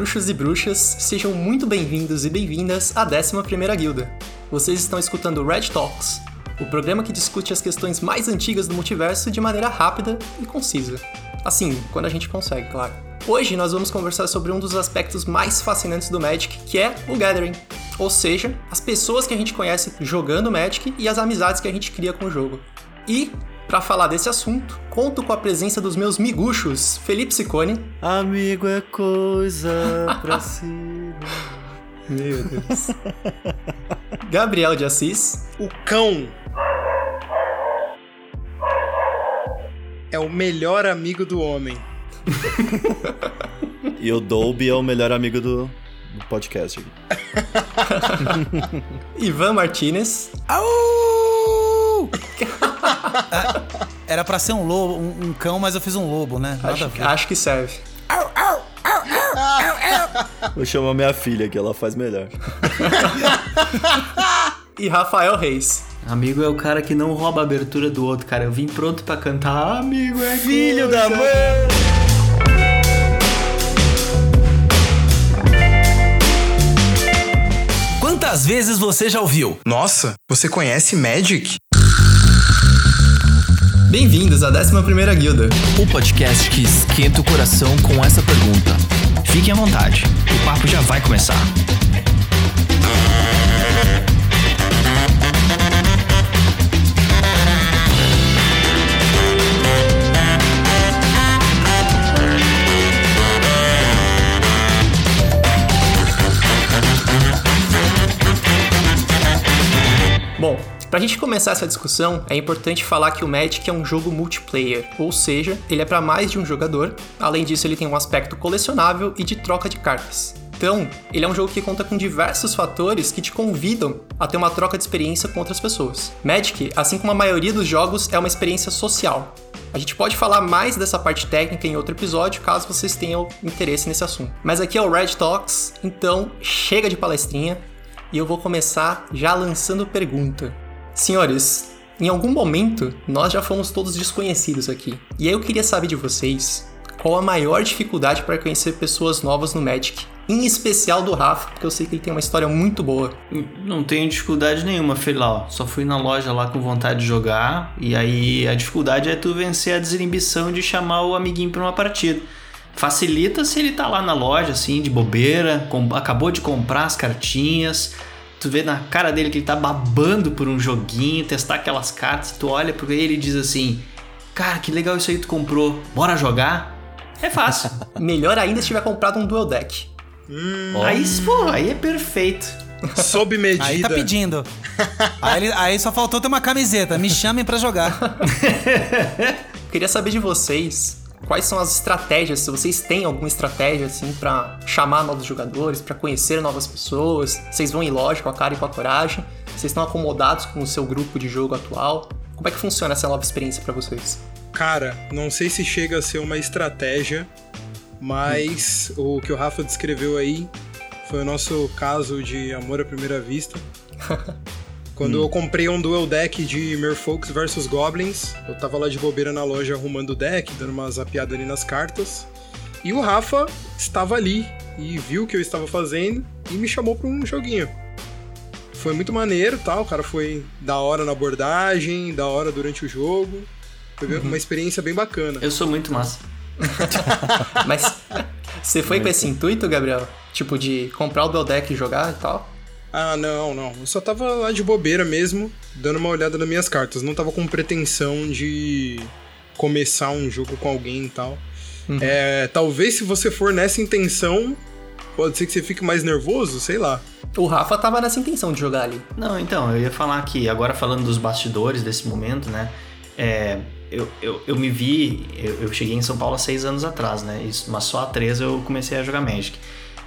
bruxos e bruxas, sejam muito bem-vindos e bem-vindas à 11ª Guilda. Vocês estão escutando Red Talks, o programa que discute as questões mais antigas do multiverso de maneira rápida e concisa. Assim, quando a gente consegue, claro. Hoje nós vamos conversar sobre um dos aspectos mais fascinantes do Magic, que é o Gathering. Ou seja, as pessoas que a gente conhece jogando Magic e as amizades que a gente cria com o jogo. E, para falar desse assunto, conto com a presença dos meus miguxos, Felipe Sicone. Amigo é coisa pra cima. Meu Deus. Gabriel de Assis. O cão é o melhor amigo do homem. E o Dolby é o melhor amigo do, do podcast. Ivan Martinez. Au! Era pra ser um lobo, um, um cão, mas eu fiz um lobo, né? Nada Acho, acho que serve. Vou chamar minha filha que ela faz melhor. E Rafael Reis. Amigo é o cara que não rouba a abertura do outro, cara. Eu vim pronto pra cantar. Amigo é Filho da mãe! Quantas vezes você já ouviu? Nossa, você conhece Magic? Bem-vindos à 11ª Guilda. O podcast que esquenta o coração com essa pergunta. Fiquem à vontade, o papo já vai começar. Pra gente começar essa discussão, é importante falar que o Magic é um jogo multiplayer, ou seja, ele é para mais de um jogador. Além disso, ele tem um aspecto colecionável e de troca de cartas. Então, ele é um jogo que conta com diversos fatores que te convidam a ter uma troca de experiência com outras pessoas. Magic, assim como a maioria dos jogos, é uma experiência social. A gente pode falar mais dessa parte técnica em outro episódio, caso vocês tenham interesse nesse assunto. Mas aqui é o Red Talks, então chega de palestrinha e eu vou começar já lançando pergunta. Senhores, em algum momento nós já fomos todos desconhecidos aqui. E aí eu queria saber de vocês qual a maior dificuldade para conhecer pessoas novas no Magic. Em especial do Rafa, porque eu sei que ele tem uma história muito boa. Não tenho dificuldade nenhuma, fui lá, ó. Só fui na loja lá com vontade de jogar. E aí a dificuldade é tu vencer a desinibição de chamar o amiguinho pra uma partida. Facilita se ele tá lá na loja, assim, de bobeira, acabou de comprar as cartinhas. Tu vê na cara dele que ele tá babando por um joguinho, testar aquelas cartas. Tu olha pra ele e diz assim: Cara, que legal isso aí que tu comprou, bora jogar? É fácil. Melhor ainda se tiver comprado um Duel Deck. aí, pô, aí é perfeito. Sob medida. Aí tá pedindo. aí, ele- aí só faltou ter uma camiseta. Me chamem pra jogar. Queria saber de vocês quais são as estratégias, se vocês têm alguma estratégia assim para chamar novos jogadores, para conhecer novas pessoas. Vocês vão em loja com a cara e com a coragem. Vocês estão acomodados com o seu grupo de jogo atual. Como é que funciona essa nova experiência para vocês? Cara, não sei se chega a ser uma estratégia, mas o que o Rafa descreveu aí foi o nosso caso de amor à primeira vista. Quando eu comprei um duel deck de Merfolks versus Goblins, eu tava lá de bobeira na loja arrumando o deck, dando uma zapiada ali nas cartas. E o Rafa estava ali e viu o que eu estava fazendo e me chamou para um joguinho. Foi muito maneiro, tal, o cara foi da hora na abordagem, da hora durante o jogo. Foi uma experiência bem bacana. Eu sou muito massa. Mas você foi com esse intuito, Gabriel? Tipo de comprar o Duel Deck e jogar e tal? Ah, não, não. Eu só tava lá de bobeira mesmo, dando uma olhada nas minhas cartas. Não tava com pretensão de começar um jogo com alguém e tal. É, talvez se você for nessa intenção, pode ser que você fique mais nervoso, sei lá. O Rafa tava nessa intenção de jogar ali. Não, então, eu ia falar que, agora falando dos bastidores desse momento, né? É, eu, eu, eu me vi, eu, eu cheguei em São Paulo há seis anos atrás, né? Isso, mas só há três eu comecei a jogar Magic.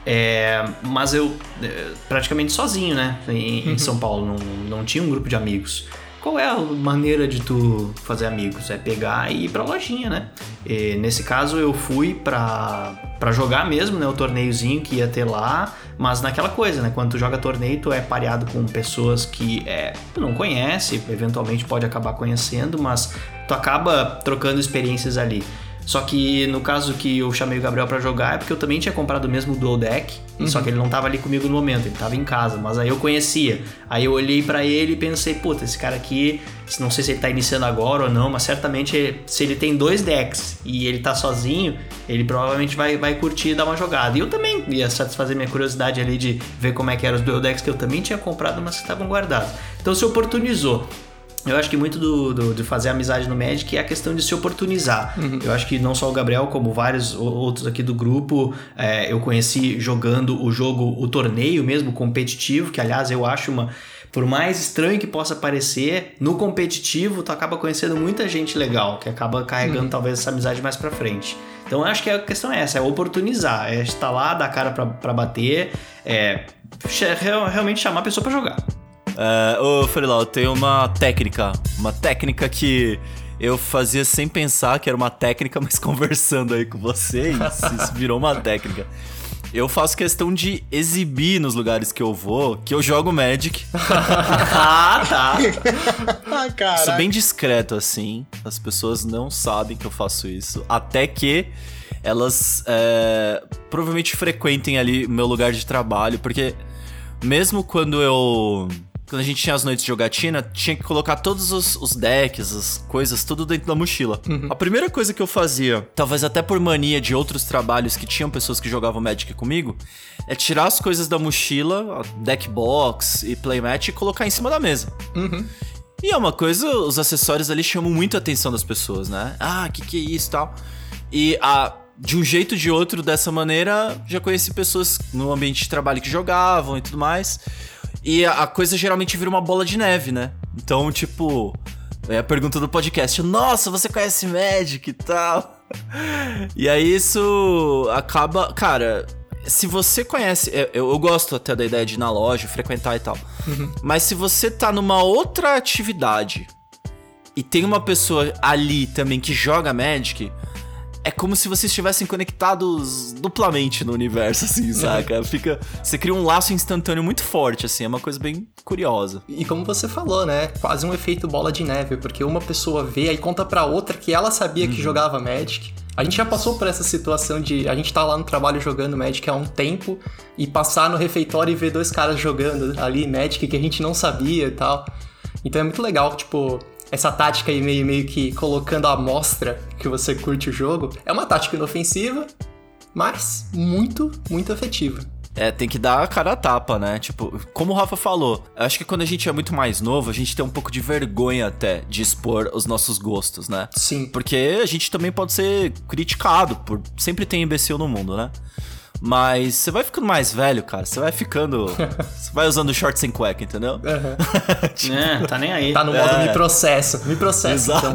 É, mas eu é, praticamente sozinho, né? Em, em São Paulo, não, não tinha um grupo de amigos. Qual é a maneira de tu fazer amigos? É pegar e ir pra lojinha, né? E nesse caso eu fui pra, pra jogar mesmo, né? O torneiozinho que ia ter lá, mas naquela coisa, né? Quando tu joga torneio, tu é pareado com pessoas que é, tu não conhece, eventualmente pode acabar conhecendo, mas tu acaba trocando experiências ali. Só que no caso que eu chamei o Gabriel pra jogar é porque eu também tinha comprado o mesmo Dual Deck, só que ele não tava ali comigo no momento, ele tava em casa, mas aí eu conhecia. Aí eu olhei pra ele e pensei, puta, esse cara aqui, não sei se ele tá iniciando agora ou não, mas certamente se ele tem dois decks e ele tá sozinho, ele provavelmente vai, vai curtir e dar uma jogada. E eu também ia satisfazer minha curiosidade ali de ver como é que eram os Dual Decks que eu também tinha comprado, mas que estavam guardados. Então se oportunizou. Eu acho que muito do, do- de fazer amizade no Magic é a questão de se oportunizar. Eu acho que não só o Gabriel, como vários outros aqui do grupo, é, eu conheci jogando o jogo, o torneio mesmo, competitivo, que aliás eu acho uma. Por mais estranho que possa parecer, no competitivo tu acaba conhecendo muita gente legal, que acaba carregando talvez essa amizade mais pra frente. Então eu acho que a questão é essa, é oportunizar, é estar lá, dar cara pra, pra bater, é realmente chamar a pessoa pra jogar. É, ô, Freelau, eu tenho uma técnica. Uma técnica que eu fazia sem pensar que era uma técnica, mas conversando aí com vocês, isso virou uma técnica. Eu faço questão de exibir nos lugares que eu vou que eu jogo Magic. Ah, tá. Ah, Sou cara. bem discreto, assim. As pessoas não sabem que eu faço isso. Até que elas é, provavelmente frequentem ali o meu lugar de trabalho. Porque mesmo quando eu. Quando a gente tinha as noites de jogatina, tinha que colocar todos os, os decks, as coisas, tudo dentro da mochila. A primeira coisa que eu fazia, talvez até por mania de outros trabalhos que tinham pessoas que jogavam Magic comigo, é tirar as coisas da mochila, deck box e playmat e colocar em cima da mesa. E é uma coisa, os acessórios ali chamam muito a atenção das pessoas, né? Ah, que que é isso e tal. E a, de um jeito ou de outro, dessa maneira, já conheci pessoas no ambiente de trabalho que jogavam e tudo mais. E a, coisa geralmente vira uma bola de neve, né? Então, tipo, é a pergunta do podcast: Nossa, você conhece Magic e tal? E aí isso acaba. Cara, se você conhece. Eu, eu- eu gosto até da ideia de ir na loja, frequentar e tal. Mas se você tá numa outra atividade e tem uma pessoa ali também que joga Magic, é como se vocês estivessem conectados duplamente no universo, assim, saca? Fica. Você cria um laço instantâneo muito forte, assim, é uma coisa bem curiosa. E como você falou, né? Quase um efeito bola de neve, porque uma pessoa vê aí conta pra outra que ela sabia que jogava Magic. A gente já passou por essa situação de a gente tá lá no trabalho jogando Magic há um tempo e passar no refeitório e ver dois caras jogando ali Magic que a gente não sabia e tal. Então é muito legal, tipo, essa tática aí meio, meio que colocando a amostra que você curte o jogo. É uma tática inofensiva, mas muito, muito efetiva. É, tem que dar a cara a tapa, né? Tipo, como o Rafa falou, eu acho que quando a gente é muito mais novo, a gente tem um pouco de vergonha até de expor os nossos gostos, né? Sim. Porque a gente também pode ser criticado por. Sempre tem imbecil no mundo, né? Mas você vai ficando mais velho, cara. Você vai ficando. você vai usando short sem cueca, entendeu? É, tá nem aí. Tá no modo me processo. Me processo, então.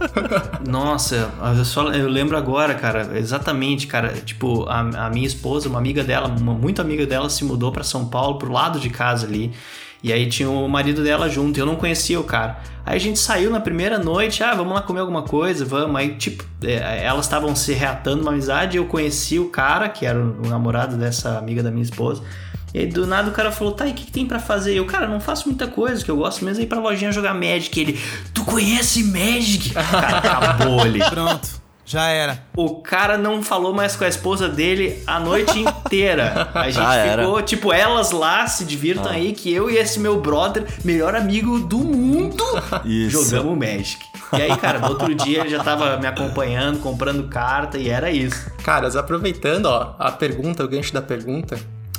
Nossa, eu, só, eu lembro agora, cara, exatamente, cara. Tipo, a, a minha esposa, uma amiga dela, uma muito amiga dela, se mudou pra São Paulo, pro lado de casa ali. E aí tinha o marido dela junto, e eu não conhecia o cara. Aí a gente saiu na primeira noite, ah, vamos lá comer alguma coisa, vamos. Aí, tipo, é, elas estavam se reatando uma amizade, eu conheci o cara, que era o, namorado dessa amiga da minha esposa. E aí, do nada, o cara falou, tá, e o que, que tem pra fazer? Eu, cara, não faço muita coisa, que eu gosto mesmo é ir pra lojinha jogar Magic. Ele, tu conhece Magic? Cara, acabou ali. Pronto. Já era. O cara não falou mais com a esposa dele a noite inteira. A gente Já era. ficou, tipo, elas lá se divirtam aí, que eu e esse meu brother, melhor amigo do mundo, Isso. jogamos Magic. E aí, cara, no outro dia ele já tava me acompanhando, comprando carta, e era isso. Caras, aproveitando ó, a pergunta, o gancho da pergunta,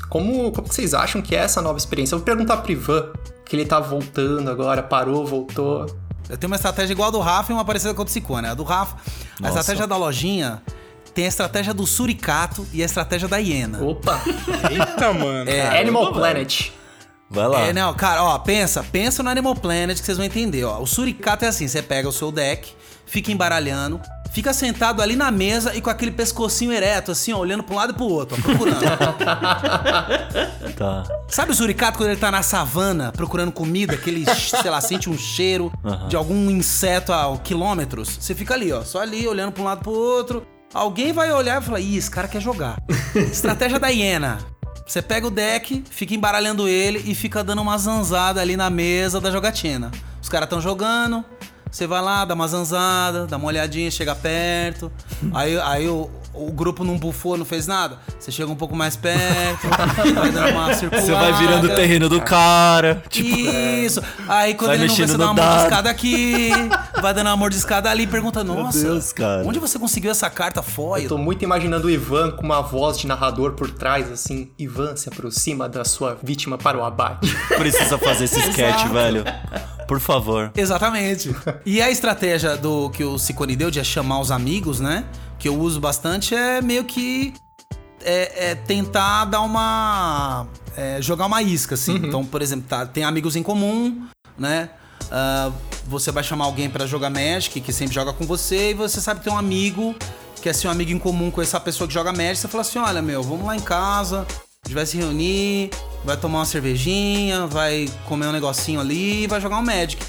como, como vocês acham que é essa nova experiência? Eu vou perguntar pro Ivan, que ele tá voltando agora, parou, voltou. Eu tenho uma estratégia igual a do Rafa e uma parecida com a do Ciccone. A do Rafa, a Nossa. estratégia da lojinha tem a estratégia do suricato e a estratégia da hiena. Opa! Eita, mano. É. Animal Planet. Vai lá. É, não, cara, ó, pensa, pensa no Animal Planet que vocês vão entender, ó. O suricato é assim, você pega o seu deck, fica embaralhando, fica sentado ali na mesa e com aquele pescocinho ereto, assim, ó, olhando pra um lado e pro outro, ó, procurando. Tá. Sabe o suricato quando ele tá na savana procurando comida, que ele, sei lá, sente um cheiro Aham. de algum inseto a quilômetros? Você fica ali, ó, só ali, olhando pra um lado pro outro. Alguém vai olhar e falar, ih, esse cara quer jogar. Estratégia da hiena. Você pega o deck, fica embaralhando ele e fica dando uma zanzada ali na mesa da jogatina. Os caras tão jogando, Você vai lá, dá uma zanzada, dá uma olhadinha, chega perto. Aí, aí o, o grupo não bufou, não fez nada. Você chega um pouco mais perto, vai dando uma circulada. Você vai virando o terreno do cara. Tipo, Isso. Aí quando Vai ele não vê, você dá uma dado. mordiscada aqui, vai dando uma mordiscada ali e pergunta, nossa, Deus, cara. onde você conseguiu essa carta foil? Eu tô muito imaginando o Ivan com uma voz de narrador por trás, assim. Ivan se aproxima da sua vítima para o abate. precisa fazer esse sketch, velho. Por favor. Exatamente. E a estratégia do que o Ciccone deu de é chamar os amigos, né? Que eu uso bastante é meio que é, é tentar dar uma. é, jogar uma isca, assim. Então, por exemplo, tá, tem amigos em comum, né? Ah, você vai chamar alguém pra jogar Magic, que sempre joga com você, e você sabe que tem um amigo que é seu amigo em comum com essa pessoa que joga Magic. Você fala assim: olha, meu, vamos lá em casa, a gente vai se reunir, vai tomar uma cervejinha, vai comer um negocinho ali e vai jogar um Magic.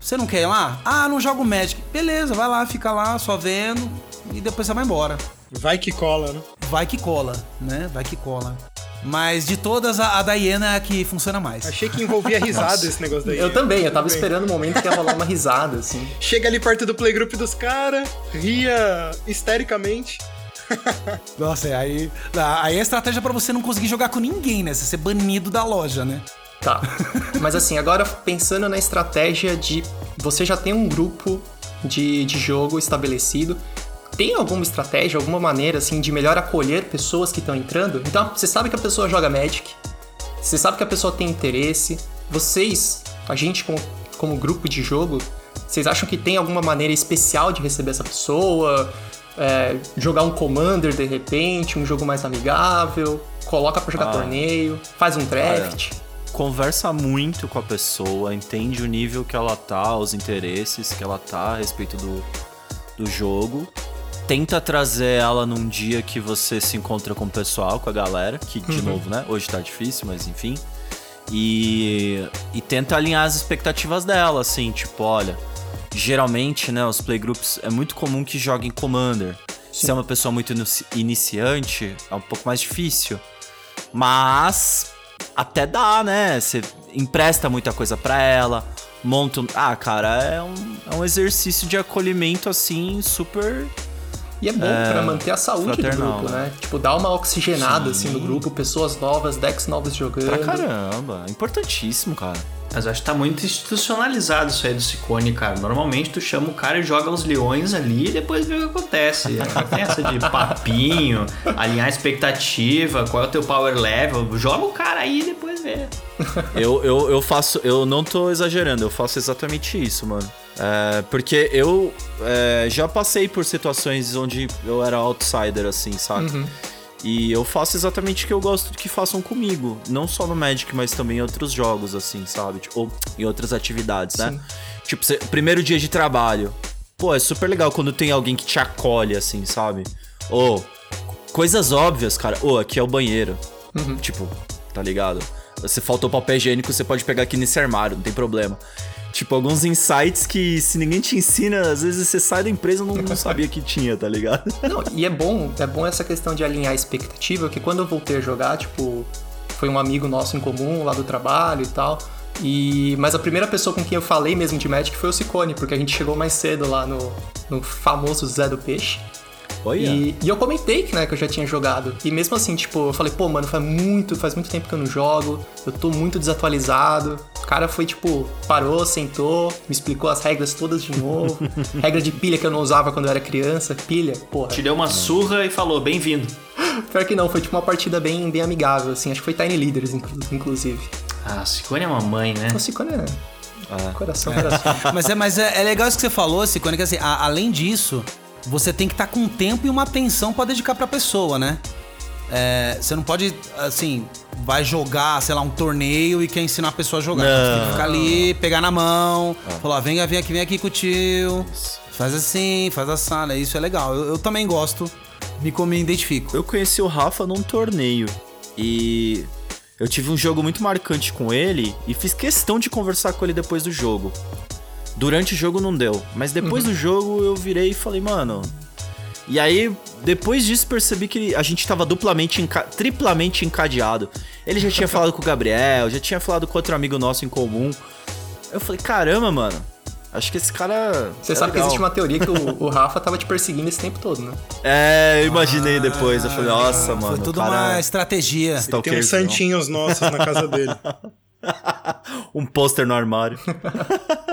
Você não quer ir lá? Ah, não jogo Magic. Beleza, vai lá, fica lá, só vendo, e depois você vai embora. Vai que cola, né? Vai que cola, né? Vai que cola. Mas de todas, a, a é a que funciona mais. Achei que envolvia risada esse negócio daí. Eu também, eu tava bem. esperando o momento que ia rolar uma risada, assim. Chega ali perto do playgroup dos caras, ria histericamente. Nossa, é, aí, aí é estratégia pra você não conseguir jogar com ninguém, né? Você ser banido da loja, né? Tá. Mas assim, agora pensando na estratégia de você já tem um grupo de, de jogo estabelecido. Tem alguma estratégia, alguma maneira assim de melhor acolher pessoas que estão entrando? Então, você sabe que a pessoa joga Magic, você sabe que a pessoa tem interesse. Vocês, a gente como, como grupo de jogo, vocês acham que tem alguma maneira especial de receber essa pessoa? É, jogar um Commander de repente, um jogo mais amigável, coloca pra jogar Ah. torneio, faz um draft. Conversa muito com a pessoa, entende o nível que ela tá, os interesses que ela tá a respeito do, do jogo. Tenta trazer ela num dia que você se encontra com o pessoal, com a galera, que de novo, né? Hoje tá difícil, mas enfim. E, e tenta alinhar as expectativas dela, assim, tipo, olha, geralmente, né, os playgroups é muito comum que joguem Commander. Se é uma pessoa muito inici- iniciante, é um pouco mais difícil. Mas até dá, né? Você empresta muita coisa pra ela, monta um... Ah, cara, é um, é um exercício de acolhimento, assim, super... E é bom pra manter a saúde do fraternal, grupo, né? né? Tipo, dar uma oxigenada assim no grupo, pessoas novas, decks novos jogando. Pra caramba, importantíssimo, cara. Mas eu acho que tá muito institucionalizado isso aí do Ciccone, cara. Normalmente tu chama o cara e joga os leões ali e depois vê o que acontece. Não tem essa de papinho, alinhar a expectativa, qual é o teu power level. Joga o cara aí e depois vê. Eu, eu, eu faço. Eu não tô exagerando, eu faço exatamente isso, mano. É, porque eu é, já passei por situações onde eu era outsider, assim, sabe? E eu faço exatamente o que eu gosto que façam comigo. Não só no Magic, mas também em outros jogos, assim, sabe? Tipo, ou em outras atividades, né? Tipo, cê- primeiro dia de trabalho. Pô, é super legal quando tem alguém que te acolhe, assim, sabe? Ou, coisas óbvias, cara. Ô, aqui é o banheiro. Tipo, tá ligado? Você faltou papel higiênico, você pode pegar aqui nesse armário, não tem problema. Tipo, alguns insights que se ninguém te ensina, às vezes você sai da empresa e não, não sabia que tinha, tá ligado? Não, e é bom, é bom essa questão de alinhar a expectativa, que quando eu voltei a jogar, tipo, foi um amigo nosso em comum lá do trabalho e tal. E, mas a primeira pessoa com quem eu falei mesmo de Magic foi o Ciccone, porque a gente chegou mais cedo lá no, no famoso Zé do Peixe. Olha. E, e eu comentei que, né, que eu já tinha jogado. E mesmo assim, tipo, eu falei, pô, mano, faz muito, faz muito tempo que eu não jogo, eu tô muito desatualizado. O cara foi, tipo, parou, sentou, me explicou as regras todas de novo. Regra de pilha que eu não usava quando eu era criança. Pilha, porra. Te deu uma surra e falou, bem-vindo. Pior que não, foi tipo uma partida bem, bem amigável, assim. Acho que foi Tiny Leaders, inclu- inclusive. Ah, Ciccone é uma mãe, né? O Ciccone é... Coração, coração. Mas é, mas é, é legal isso que você falou, Cicone, que assim, a- além disso, você tem que estar com tempo e uma atenção pra dedicar pra pessoa, né? É, você não pode, assim, vai jogar, sei lá, um torneio e quer ensinar a pessoa a jogar. Você tem que ficar ali, pegar na mão, falar, vem, vem aqui, vem aqui com o tio. Faz assim, faz a sala, isso é legal. Eu, eu também gosto, me, me identifico. Eu conheci o Rafa num torneio e eu tive um jogo muito marcante com ele e fiz questão de conversar com ele depois do jogo. Durante o jogo não deu, mas depois do jogo eu virei e falei, mano. E aí, depois disso, percebi que a gente tava duplamente, enca- triplamente encadeado. Ele já tinha falado com o Gabriel, já tinha falado com outro amigo nosso em comum. Eu falei, caramba, mano. Acho que esse cara. Você é sabe que legal. existe uma teoria que o, o Rafa tava te perseguindo esse tempo todo, né? É, eu imaginei depois. Eu falei, nossa, mano. Foi tudo cara uma estratégia. Tem stalkerzão. uns santinhos nossos na casa dele. Um pôster no armário.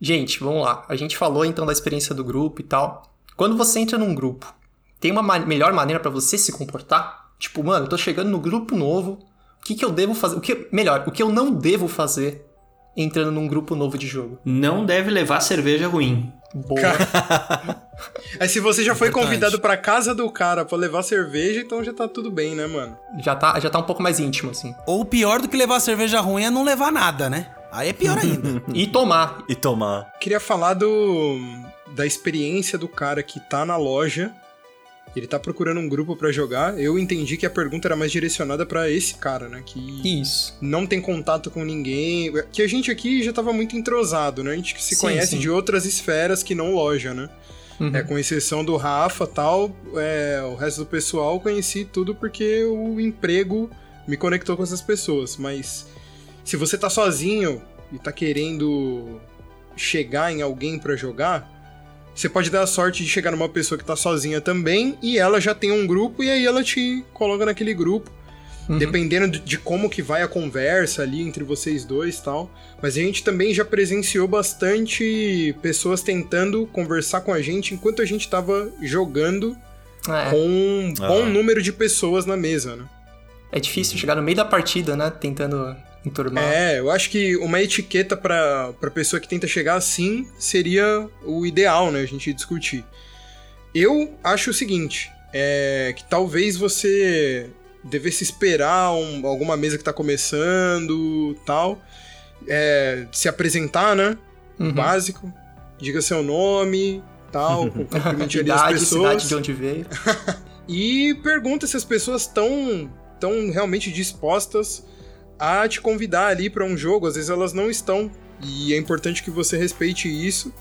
Gente, vamos lá. A gente falou então da experiência do grupo e tal. Quando você entra num grupo, tem uma ma- melhor maneira pra você se comportar? Tipo, mano, eu tô chegando no grupo novo. O que, que eu devo fazer? O que, melhor, o que eu não devo fazer entrando num grupo novo de jogo? Não deve levar cerveja ruim. Boa. Aí se você já foi Importante. convidado pra casa do cara pra levar cerveja, então já tá tudo bem, né, mano? já, tá, já tá um pouco mais íntimo, assim. Ou pior do que levar cerveja ruim é não levar nada, né? Aí é pior ainda. E tomar. E tomar. Queria falar do da experiência do cara que tá na loja. Ele tá procurando um grupo pra jogar. Eu entendi que a pergunta era mais direcionada pra esse cara, né? Que Isso. não tem contato com ninguém. Que a gente aqui já tava muito entrosado, né? A gente se Sim, conhece sim. de outras esferas que não loja, né? Uhum. É, com exceção do Rafa tal, é, o resto do pessoal eu conheci tudo porque o emprego me conectou com essas pessoas. Mas se você tá sozinho e tá querendo chegar em alguém pra jogar, você pode dar a sorte de chegar numa pessoa que tá sozinha também e ela já tem um grupo e aí ela te coloca naquele grupo. Uhum. Dependendo de- como que vai a conversa ali entre vocês dois e tal. Mas a gente também já presenciou bastante pessoas tentando conversar com a gente enquanto a gente tava jogando É, com um bom Ah. número de pessoas na mesa, né? é difícil chegar no meio da partida, né? Tentando enturmar. É, eu acho que uma etiqueta pra pessoa que tenta chegar assim seria o ideal, né? A gente discutir. Eu acho o seguinte: é que talvez você devesse esperar um- alguma mesa que tá começando tal. é, se apresentar, né? Uhum. Básico. Diga seu nome, tal, cumprimente ali as pessoas. cidade de onde veio. E pergunta se as pessoas estão tão realmente dispostas a te convidar ali pra um jogo. Às vezes elas não estão. E é importante que você respeite isso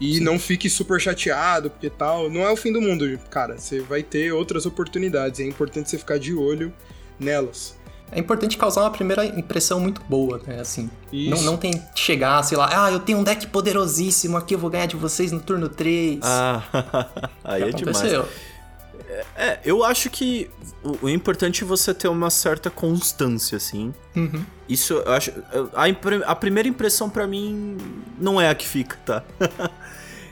e não fique super chateado, porque tal. Não é o fim do mundo, cara. Você vai ter outras oportunidades. É importante você ficar de olho nelas. É importante causar uma primeira impressão muito boa, né? Assim, Isso. não, não tem que chegar, sei lá, ah, eu tenho um deck poderosíssimo aqui, eu vou ganhar de vocês no turno 3. Ah, aí Já é demais. É, eu acho que o, o importante é você ter uma certa constância, assim. Uhum. Isso, eu acho. A, a primeira impressão pra mim não é a que fica, tá?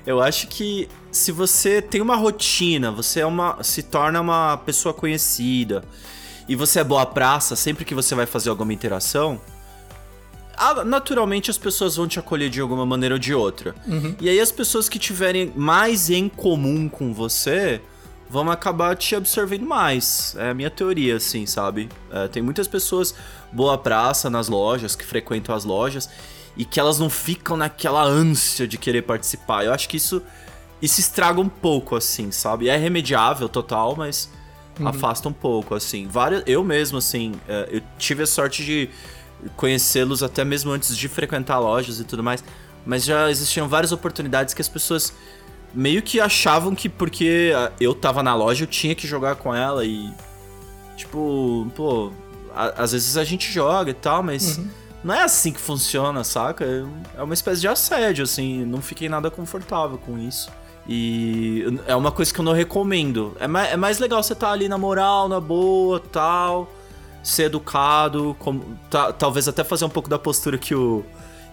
eu acho que se você tem uma rotina, você é uma, se torna uma pessoa conhecida e você é boa praça sempre que você vai fazer alguma interação, naturalmente as pessoas vão te acolher de alguma maneira ou de outra. E aí as pessoas que tiverem mais em comum com você vão acabar te absorvendo mais. É a minha teoria, assim, sabe? É, tem muitas pessoas boa praça nas lojas, que frequentam as lojas, e que elas não ficam naquela ânsia de querer participar. Eu acho que isso, isso estraga um pouco, assim, sabe? É remediável total, mas afasta um pouco, assim. Várias, eu mesmo, assim, é, eu tive a sorte de conhecê-los até mesmo antes de frequentar lojas e tudo mais. Mas já existiam várias oportunidades que as pessoas meio que achavam que porque eu tava na loja eu tinha que jogar com ela e. Tipo, pô, a- às vezes a gente joga e tal, mas não é assim que funciona, saca? É uma espécie de assédio, assim, não fiquei nada confortável com isso. E é uma coisa que eu não recomendo. É mais, é mais legal você estar ali na moral, na boa, tal, ser educado, como, ta- talvez até fazer um pouco da postura que o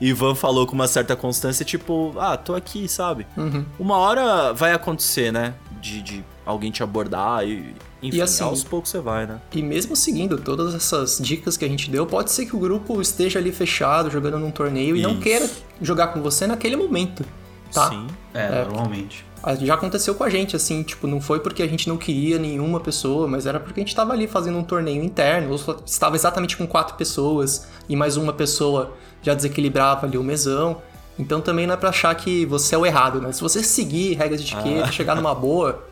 Ivan falou com uma certa constância, tipo, ah, tô aqui, sabe? Uhum. Uma hora vai acontecer, né? De, de alguém te abordar e. Enfim, E assim- aos poucos você vai, né? E mesmo seguindo todas essas dicas que a gente deu, pode ser que o grupo esteja ali fechado, jogando num torneio e não Isso. queira jogar com você naquele momento, tá? Sim. É, normalmente. Ah, Já aconteceu com a gente, assim, tipo, não foi porque a gente não queria nenhuma pessoa, mas era porque a gente tava ali fazendo um torneio interno, ou estava exatamente com quatro pessoas e mais uma pessoa já desequilibrava ali o mesão. Então também não é pra achar que você é o errado, né? Se você seguir regras de etiqueta, chegar numa boa,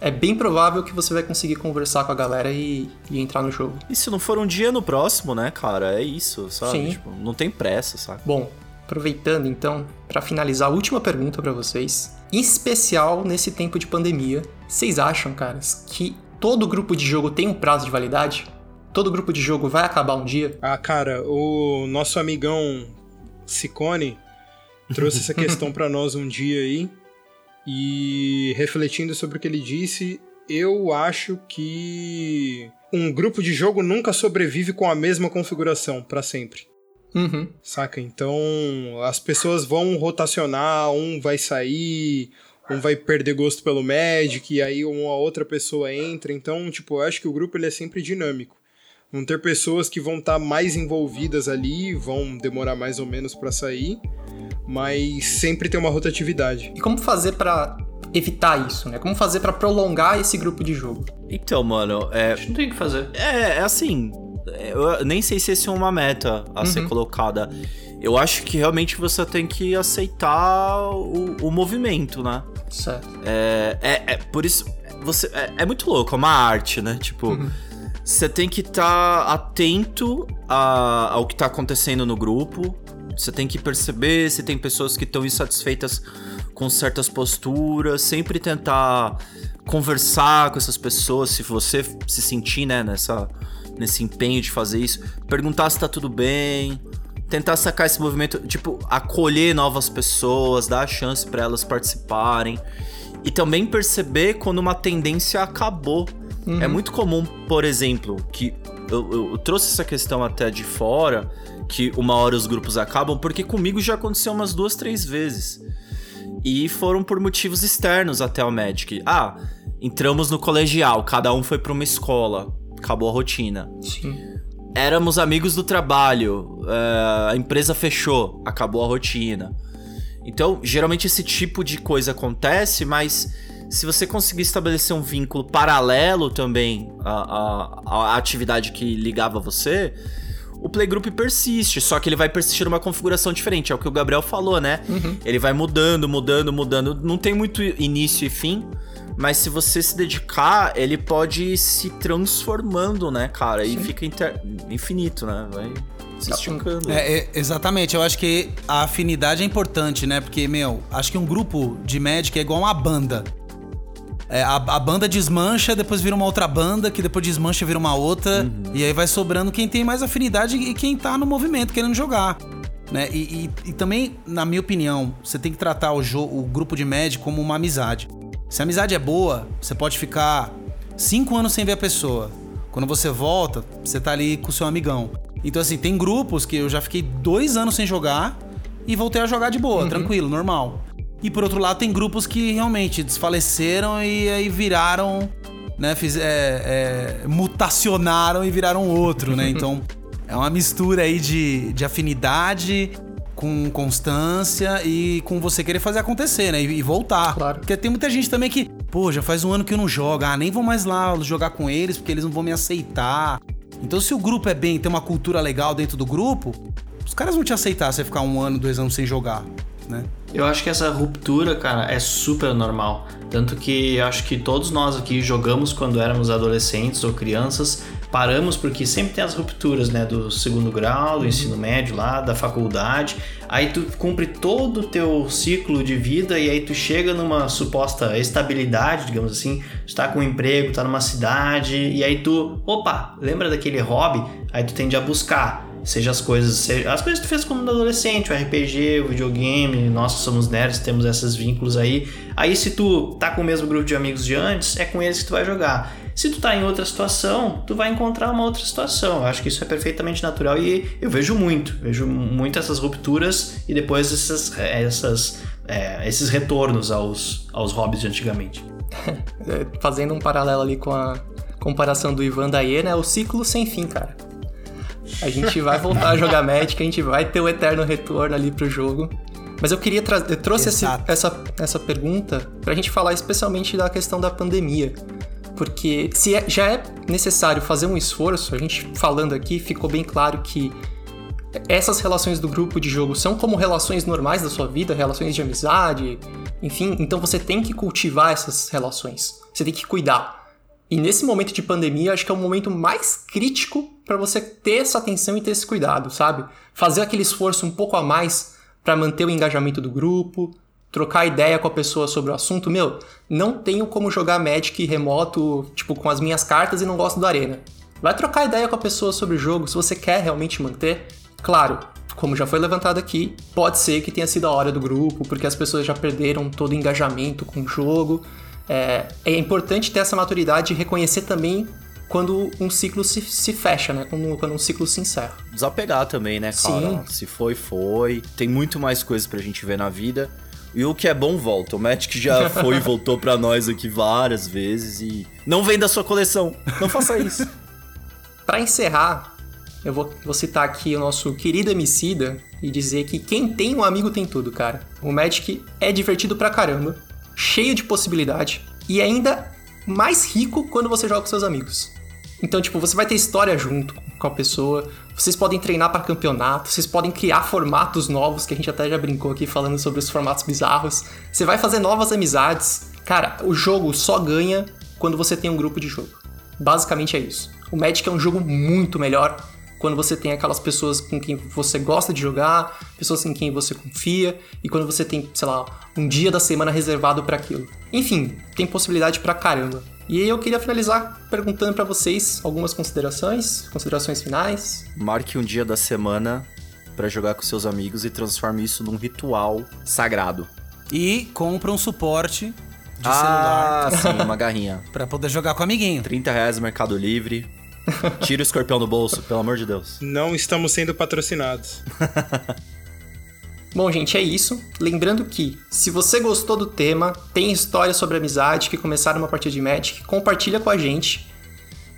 é bem provável que você vai conseguir conversar com a galera e, e entrar no jogo. E se não for um dia no próximo, né, cara? É isso, sabe? Sim. Tipo, não tem pressa, saca? Bom, aproveitando então, pra finalizar, a última pergunta pra vocês. Em especial nesse tempo de pandemia, vocês acham, caras, que todo grupo de jogo tem um prazo de validade? Todo grupo de jogo vai acabar um dia? Ah, cara, o nosso amigão Sicone, trouxe essa questão para nós um dia aí. E refletindo sobre o que ele disse, eu acho que um grupo de jogo nunca sobrevive com a mesma configuração para sempre. Uhum. Saca? Então as pessoas vão rotacionar, um vai sair, um vai perder gosto pelo Magic, e aí uma outra pessoa entra. Então, tipo, eu acho que o grupo ele é sempre dinâmico. Vão ter pessoas que vão estar tá mais envolvidas ali, vão demorar mais ou menos para sair, mas sempre tem uma rotatividade. E como fazer para evitar isso, né? Como fazer para prolongar esse grupo de jogo? Então, mano, é. Não tem o que fazer. É, é assim. Eu nem sei se esse é uma meta a uhum. ser colocada. Eu acho que realmente você tem que aceitar o, o movimento, né? Certo. É, é, é por isso. Você, é, é, muito louco, é uma arte, né? Tipo. Uhum você tem que estar tá atento a, ao que está acontecendo no grupo. Você tem que perceber se tem pessoas que estão insatisfeitas com certas posturas. Sempre tentar conversar com essas pessoas, se você se sentir né, nessa, nesse empenho de fazer isso. Perguntar se está tudo bem. Tentar sacar esse movimento, tipo, acolher novas pessoas, dar a chance para elas participarem. E também perceber quando uma tendência acabou Uhum. É muito comum, por exemplo, que eu, eu, trouxe essa questão até de fora, que uma hora os grupos acabam, porque comigo já aconteceu umas duas, três vezes. E foram por motivos externos até o Magic. Ah, entramos no colegial, cada um foi para uma escola, acabou a rotina. Sim. Éramos amigos do trabalho, é, a empresa fechou, acabou a rotina. Então, geralmente esse tipo de coisa acontece, mas se você conseguir estabelecer um vínculo paralelo também à, à, à atividade que ligava você, o playgroup persiste, só que ele vai persistir numa configuração diferente. É o que o Gabriel falou, né? Uhum. Ele vai mudando, mudando, mudando. Não tem muito início e fim. Mas se você se dedicar, ele pode ir se transformando, né, cara? Sim. E fica inter... infinito, né? Vai se esticando. É, é, exatamente, eu acho que a afinidade é importante, né? Porque, meu, acho que um grupo de Magic é igual uma banda. É, a, a, banda desmancha, depois vira uma outra banda, que depois desmancha vira uma outra. Uhum. E aí vai sobrando quem tem mais afinidade e quem tá no movimento querendo jogar. Né? E, e, e também, na minha opinião, você tem que tratar o, o grupo de médico como uma amizade. Se a amizade é boa, você pode ficar cinco anos sem ver a pessoa. Quando você volta, você tá ali com o seu amigão. Então, assim, tem grupos que eu já fiquei dois anos sem jogar e voltei a jogar de boa, uhum. tranquilo, normal. E por outro lado, tem grupos que realmente desfaleceram e aí viraram, né? Fiz, é, é, mutacionaram e viraram outro, né? Então é uma mistura aí de, de afinidade com constância e com você querer fazer acontecer, né? E, e, voltar. Claro. Porque tem muita gente também que, pô, já faz um ano que eu não jogo, ah, nem vou mais lá jogar com eles porque eles não vão me aceitar. Então, se o grupo é bem, tem uma cultura legal dentro do grupo, os caras vão te aceitar você ficar um ano, dois anos sem jogar né? Eu acho que essa ruptura, cara, é super normal. Tanto que eu acho que todos nós aqui jogamos quando éramos adolescentes ou crianças, paramos porque sempre tem as rupturas, né? Do segundo grau, do ensino médio lá, da faculdade. Aí tu cumpre todo o teu ciclo de vida e aí tu chega numa suposta estabilidade, digamos assim. Tu tá com um emprego, tá numa cidade, e aí tu, opa, lembra daquele hobby? Aí tu tende a buscar seja as coisas, seja, as coisas que tu fez como adolescente, o RPG, o videogame, nós que somos nerds temos esses vínculos aí. Aí se tu tá com o mesmo grupo de amigos de antes, é com eles que tu vai jogar. Se tu tá em outra situação, tu vai encontrar uma outra situação. Eu acho que isso é perfeitamente natural e eu vejo muito, vejo muito essas rupturas e depois essas, essas, é, esses retornos aos, aos hobbies de antigamente. Fazendo um paralelo ali com a comparação do Ivan Daie, né? O ciclo sem fim, cara. A gente vai voltar a jogar Magic, a gente vai ter o eterno retorno ali pro jogo. Mas eu queria trazer, trouxe esse, essa, essa pergunta pra gente falar especialmente da questão da pandemia. Porque se é, já é necessário fazer um esforço, a gente falando aqui ficou bem claro que essas relações do grupo de jogo são como relações normais da sua vida, relações de amizade, enfim, então você tem que cultivar essas relações. Você tem que cuidar. E nesse momento de pandemia, acho que é o momento mais crítico para você ter essa atenção e ter esse cuidado, sabe? Fazer aquele esforço um pouco a mais para manter o engajamento do grupo, trocar ideia com a pessoa sobre o assunto. Meu, não tenho como jogar Magic remoto, tipo, com as minhas cartas e não gosto do Arena. Vai trocar ideia com a pessoa sobre o jogo, se você quer realmente manter. Claro, como já foi levantado aqui, pode ser que tenha sido a hora do grupo, porque as pessoas já perderam todo o engajamento com o jogo. É, é importante ter essa maturidade e reconhecer também quando um ciclo se, se fecha, né? Quando, quando um ciclo se encerra. Desapegar também, né, cara? Sim. Se foi, foi. Tem muito mais coisas pra gente ver na vida. E o que é bom volta. O Magic já foi e voltou pra nós aqui várias vezes e não venda sua coleção. Não faça isso. Para encerrar, eu vou, vou citar aqui o nosso querido Emicida e dizer que quem tem um amigo tem tudo, cara. O Magic é divertido pra caramba, cheio de possibilidade e ainda mais rico quando você joga com seus amigos. Então, tipo, você vai ter história junto com a pessoa, vocês podem treinar para campeonato, vocês podem criar formatos novos, que a gente até já brincou aqui falando sobre os formatos bizarros. Você vai fazer novas amizades. Cara, o jogo só ganha quando você tem um grupo de jogo. Basicamente é isso. O Magic é um jogo muito melhor quando você tem aquelas pessoas com quem você gosta de jogar, pessoas em quem você confia e quando você tem, sei lá, um dia da semana reservado para aquilo. Enfim, tem possibilidade pra caramba. E aí eu queria finalizar perguntando para vocês algumas considerações, considerações finais. Marque um dia da semana pra jogar com seus amigos e transforme isso num ritual sagrado. E compra um suporte de ah, celular sim, uma garrinha. pra poder jogar com o amiguinho. 30 reais no Mercado Livre. Tira o escorpião do bolso, pelo amor de Deus. Não estamos sendo patrocinados. Bom, gente, é isso. Lembrando que, se você gostou do tema, tem histórias sobre amizade que começaram uma partida de Magic, compartilha com a gente.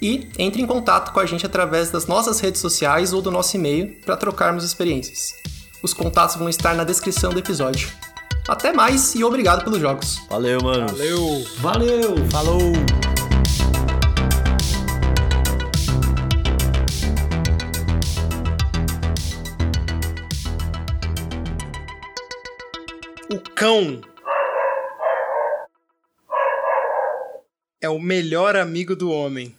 E entre em contato com a gente através das nossas redes sociais ou do nosso e-mail para trocarmos experiências. Os contatos vão estar na descrição do episódio. Até mais e obrigado pelos jogos. Valeu, mano. Valeu! Valeu! Falou! Cão é o melhor amigo do homem.